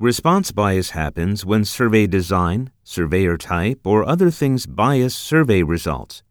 Response bias happens when survey design, surveyor type, or other things bias survey results.